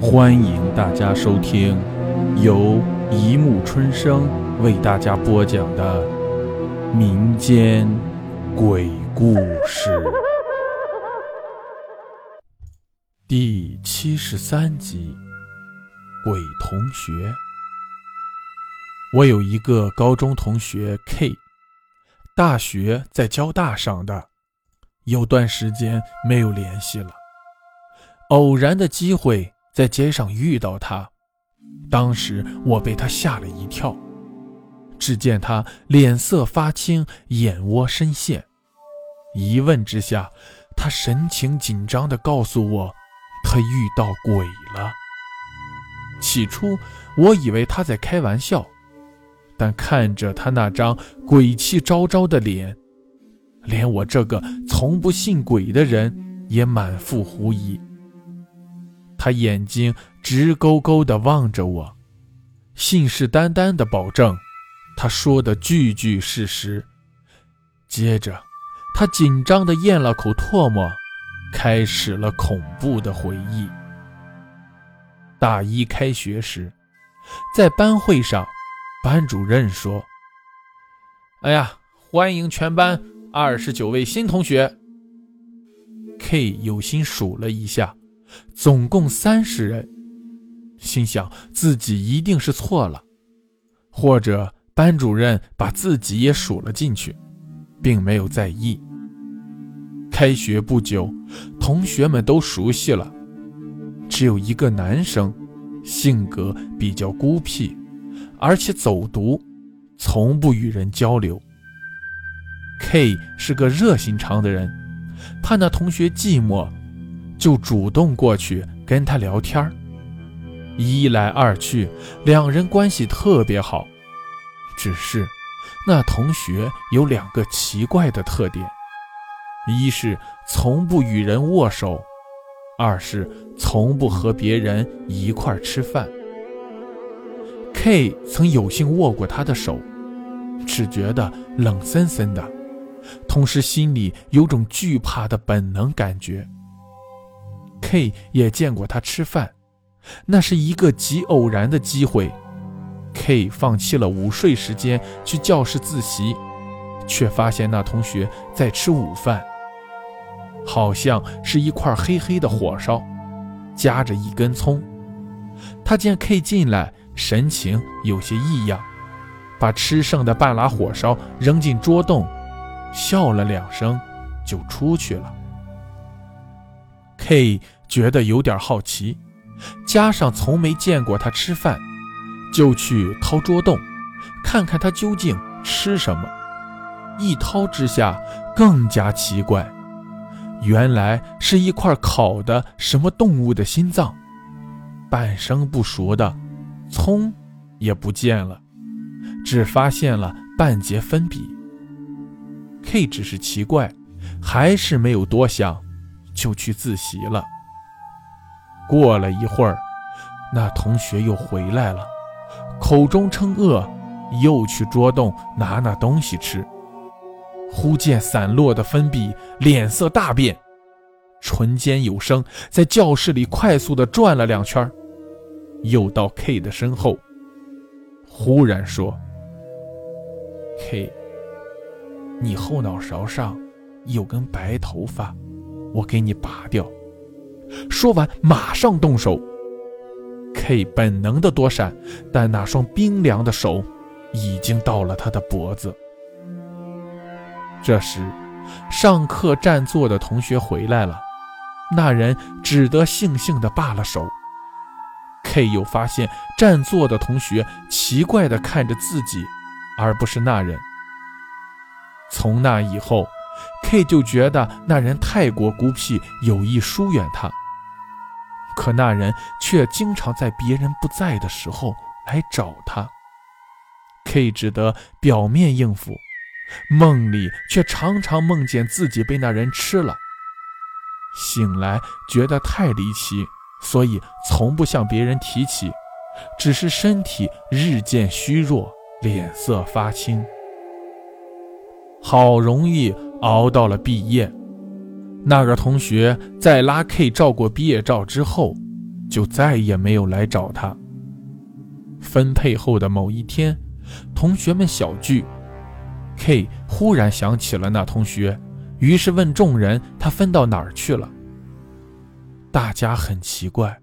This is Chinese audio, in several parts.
欢迎大家收听由一木春生为大家播讲的民间鬼故事第七十三集《鬼同学》。我有一个高中同学 K，大学在交大上的，有段时间没有联系了。偶然的机会在街上遇到他，当时我被他吓了一跳。只见他脸色发青，眼窝深陷。一问之下，他神情紧张地告诉我，他遇到鬼了。起初我以为他在开玩笑。但看着他那张鬼气昭昭的脸，连我这个从不信鬼的人也满腹狐疑。他眼睛直勾勾地望着我，信誓旦旦地保证他说的句句是实。接着，他紧张地咽了口唾沫，开始了恐怖的回忆。大一开学时，在班会上。班主任说：“哎呀，欢迎全班二十九位新同学。”K 有心数了一下，总共三十人，心想自己一定是错了，或者班主任把自己也数了进去，并没有在意。开学不久，同学们都熟悉了，只有一个男生，性格比较孤僻。而且走读，从不与人交流。K 是个热心肠的人，怕那同学寂寞，就主动过去跟他聊天一来二去，两人关系特别好。只是那同学有两个奇怪的特点：一是从不与人握手，二是从不和别人一块吃饭。K 曾有幸握过他的手，只觉得冷森森的，同时心里有种惧怕的本能感觉。K 也见过他吃饭，那是一个极偶然的机会。K 放弃了午睡时间去教室自习，却发现那同学在吃午饭，好像是一块黑黑的火烧，夹着一根葱。他见 K 进来。神情有些异样，把吃剩的半拉火烧扔进桌洞，笑了两声，就出去了。K 觉得有点好奇，加上从没见过他吃饭，就去掏桌洞，看看他究竟吃什么。一掏之下，更加奇怪，原来是一块烤的什么动物的心脏，半生不熟的。葱也不见了，只发现了半截粉笔。K 只是奇怪，还是没有多想，就去自习了。过了一会儿，那同学又回来了，口中称饿，又去桌洞拿那东西吃。忽见散落的粉笔，脸色大变，唇间有声，在教室里快速地转了两圈。又到 K 的身后，忽然说：“K，你后脑勺上有根白头发，我给你拔掉。”说完，马上动手。K 本能的躲闪，但那双冰凉的手已经到了他的脖子。这时，上课占座的同学回来了，那人只得悻悻地罢了手。K 又发现占座的同学奇怪地看着自己，而不是那人。从那以后，K 就觉得那人太过孤僻，有意疏远他。可那人却经常在别人不在的时候来找他。K 只得表面应付，梦里却常常梦见自己被那人吃了。醒来觉得太离奇。所以从不向别人提起，只是身体日渐虚弱，脸色发青。好容易熬到了毕业，那个同学在拉 K 照过毕业照之后，就再也没有来找他。分配后的某一天，同学们小聚，K 忽然想起了那同学，于是问众人：“他分到哪儿去了？”大家很奇怪，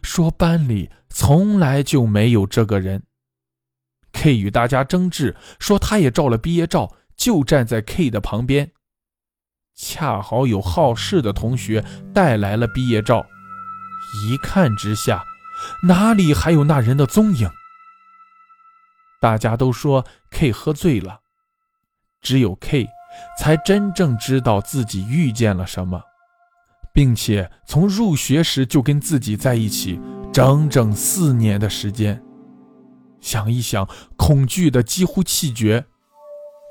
说班里从来就没有这个人。K 与大家争执，说他也照了毕业照，就站在 K 的旁边。恰好有好事的同学带来了毕业照，一看之下，哪里还有那人的踪影？大家都说 K 喝醉了，只有 K 才真正知道自己遇见了什么，并且从入学时就跟自己在一起整整四年的时间。想一想，恐惧的几乎气绝。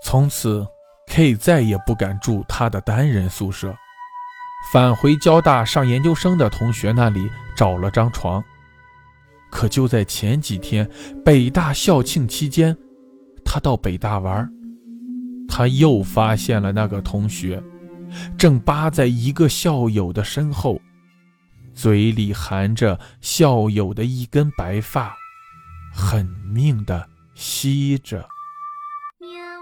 从此。K 再也不敢住他的单人宿舍，返回交大上研究生的同学那里找了张床。可就在前几天，北大校庆期间，他到北大玩，他又发现了那个同学，正扒在一个校友的身后，嘴里含着校友的一根白发，狠命的吸着。